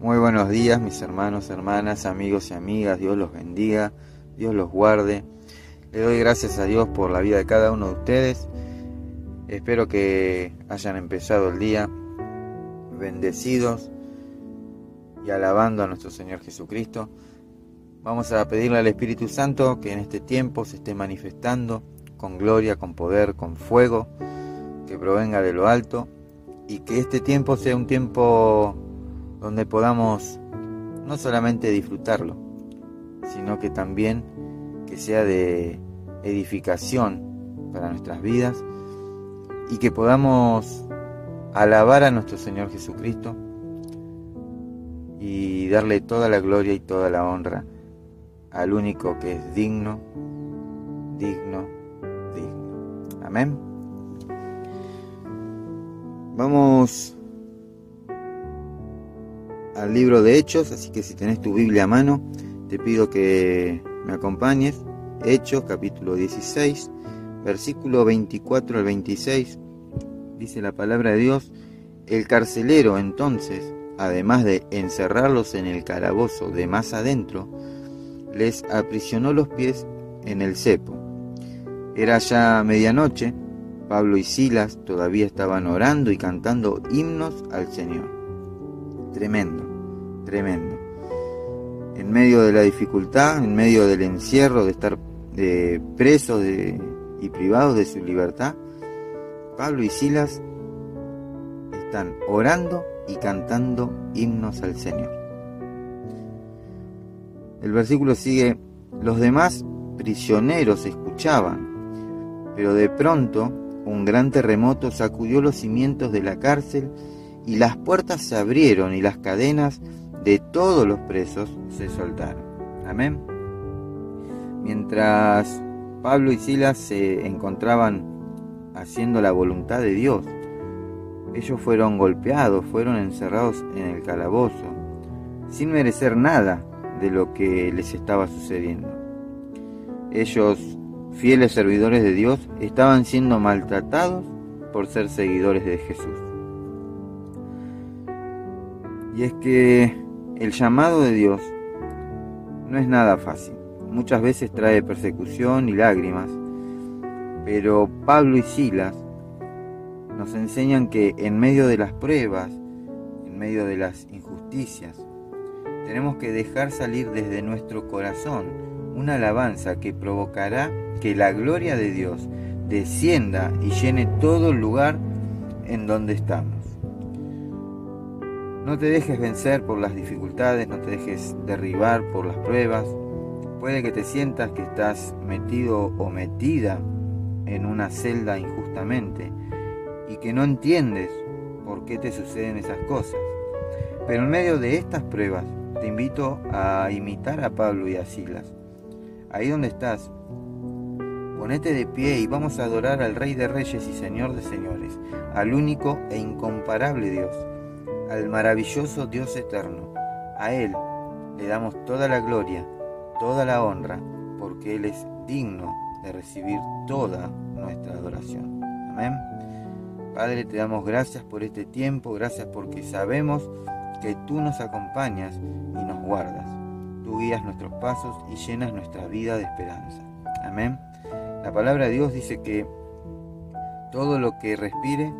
Muy buenos días mis hermanos, hermanas, amigos y amigas. Dios los bendiga, Dios los guarde. Le doy gracias a Dios por la vida de cada uno de ustedes. Espero que hayan empezado el día bendecidos y alabando a nuestro Señor Jesucristo. Vamos a pedirle al Espíritu Santo que en este tiempo se esté manifestando con gloria, con poder, con fuego, que provenga de lo alto y que este tiempo sea un tiempo donde podamos no solamente disfrutarlo, sino que también que sea de edificación para nuestras vidas y que podamos alabar a nuestro Señor Jesucristo y darle toda la gloria y toda la honra al único que es digno, digno, digno. Amén. Vamos al libro de Hechos, así que si tenés tu Biblia a mano, te pido que me acompañes. Hechos capítulo 16, versículo 24 al 26, dice la palabra de Dios, el carcelero entonces, además de encerrarlos en el calabozo de más adentro, les aprisionó los pies en el cepo. Era ya medianoche, Pablo y Silas todavía estaban orando y cantando himnos al Señor. Tremendo tremendo. En medio de la dificultad, en medio del encierro, de estar de presos y privados de su libertad, Pablo y Silas están orando y cantando himnos al Señor. El versículo sigue, los demás prisioneros escuchaban, pero de pronto un gran terremoto sacudió los cimientos de la cárcel y las puertas se abrieron y las cadenas de todos los presos se soltaron. Amén. Mientras Pablo y Silas se encontraban haciendo la voluntad de Dios, ellos fueron golpeados, fueron encerrados en el calabozo, sin merecer nada de lo que les estaba sucediendo. Ellos, fieles servidores de Dios, estaban siendo maltratados por ser seguidores de Jesús. Y es que el llamado de Dios no es nada fácil. Muchas veces trae persecución y lágrimas, pero Pablo y Silas nos enseñan que en medio de las pruebas, en medio de las injusticias, tenemos que dejar salir desde nuestro corazón una alabanza que provocará que la gloria de Dios descienda y llene todo el lugar en donde estamos. No te dejes vencer por las dificultades, no te dejes derribar por las pruebas. Puede que te sientas que estás metido o metida en una celda injustamente y que no entiendes por qué te suceden esas cosas. Pero en medio de estas pruebas te invito a imitar a Pablo y a Silas. Ahí donde estás, ponete de pie y vamos a adorar al Rey de Reyes y Señor de Señores, al único e incomparable Dios al maravilloso Dios eterno. A Él le damos toda la gloria, toda la honra, porque Él es digno de recibir toda nuestra adoración. Amén. Padre, te damos gracias por este tiempo, gracias porque sabemos que tú nos acompañas y nos guardas. Tú guías nuestros pasos y llenas nuestra vida de esperanza. Amén. La palabra de Dios dice que todo lo que respire,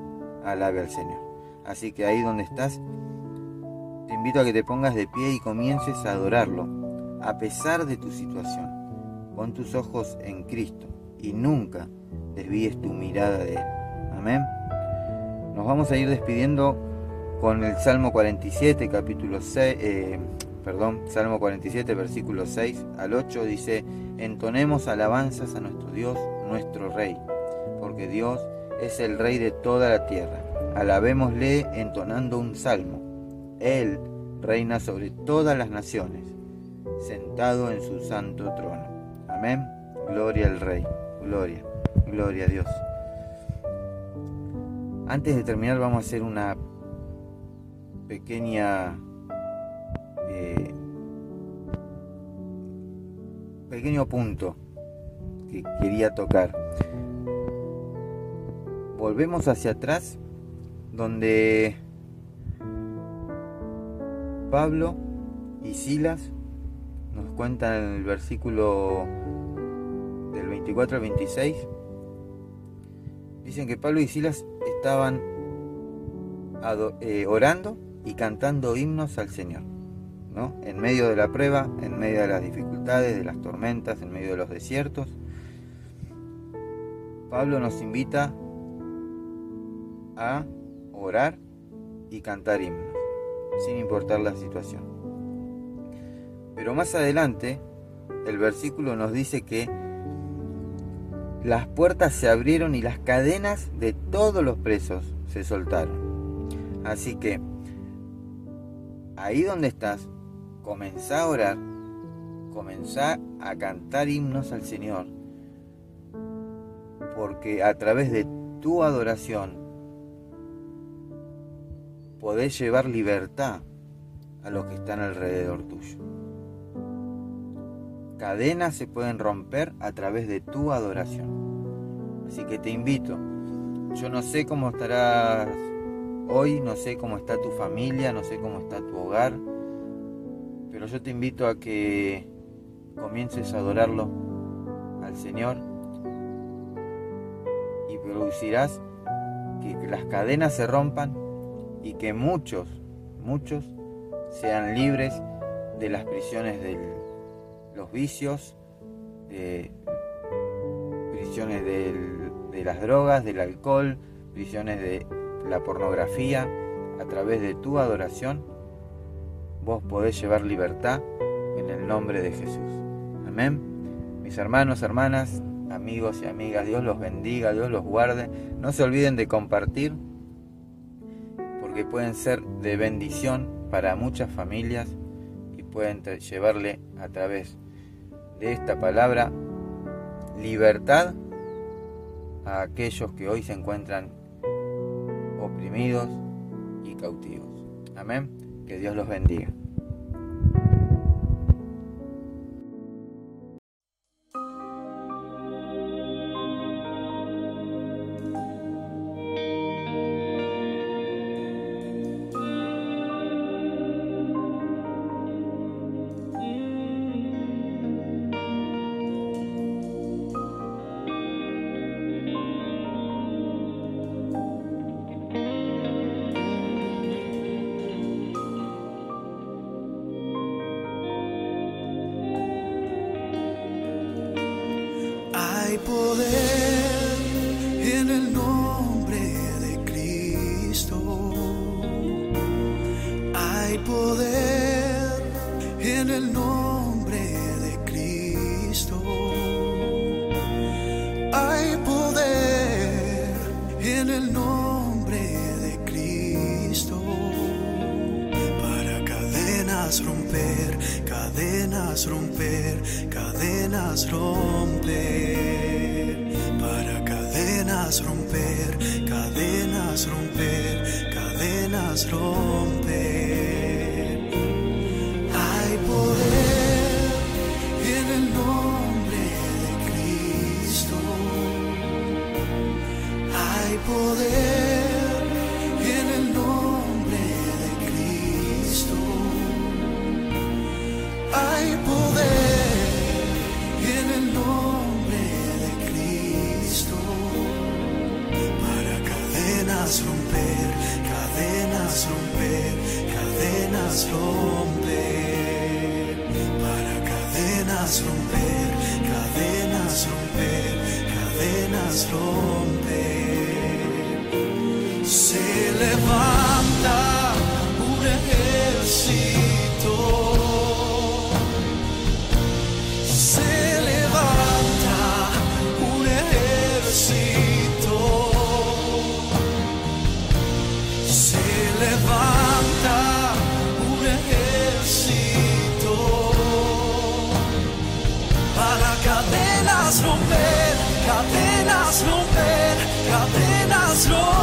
alabe al Señor. Así que ahí donde estás, te invito a que te pongas de pie y comiences a adorarlo, a pesar de tu situación. Pon tus ojos en Cristo y nunca desvíes tu mirada de Él. Amén. Nos vamos a ir despidiendo con el Salmo 47, capítulo 6, eh, perdón, Salmo 47, versículo 6 al 8, dice, entonemos alabanzas a nuestro Dios, nuestro Rey, porque Dios es el Rey de toda la tierra Alabémosle entonando un salmo. Él reina sobre todas las naciones, sentado en su santo trono. Amén. Gloria al Rey. Gloria. Gloria a Dios. Antes de terminar vamos a hacer una pequeña... Eh, pequeño punto que quería tocar. Volvemos hacia atrás donde Pablo y Silas nos cuentan en el versículo del 24 al 26. Dicen que Pablo y Silas estaban eh, orando y cantando himnos al Señor. ¿no? En medio de la prueba, en medio de las dificultades, de las tormentas, en medio de los desiertos. Pablo nos invita a orar y cantar himnos, sin importar la situación. Pero más adelante, el versículo nos dice que las puertas se abrieron y las cadenas de todos los presos se soltaron. Así que, ahí donde estás, comenzá a orar, comenzá a cantar himnos al Señor, porque a través de tu adoración podés llevar libertad a los que están alrededor tuyo. Cadenas se pueden romper a través de tu adoración. Así que te invito. Yo no sé cómo estarás hoy, no sé cómo está tu familia, no sé cómo está tu hogar, pero yo te invito a que comiences a adorarlo al Señor y producirás que las cadenas se rompan y que muchos, muchos sean libres de las prisiones de los vicios, de prisiones de las drogas, del alcohol, prisiones de la pornografía. A través de tu adoración, vos podés llevar libertad en el nombre de Jesús. Amén. Mis hermanos, hermanas, amigos y amigas, Dios los bendiga, Dios los guarde. No se olviden de compartir pueden ser de bendición para muchas familias y pueden llevarle a través de esta palabra libertad a aquellos que hoy se encuentran oprimidos y cautivos. Amén. Que Dios los bendiga. Hay poder en el nombre de Cristo. Hay poder en el nombre de Cristo. Hay poder en el nombre de Cristo. Cadenas romper, cadenas romper, cadenas romper. Para cadenas romper, cadenas romper, cadenas romper. Hay poder en el nombre de Cristo. Hay poder cadenas romper, cadenas romper, cadenas romper. Para cadenas romper, cadenas romper, cadenas romper. Se levanta cadenas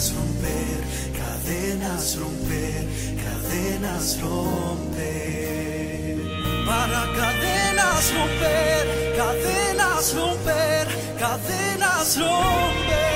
cadenas romper, cadenas romper, cadenas romper. Para cadenas romper, cadenas romper, cadenas romper.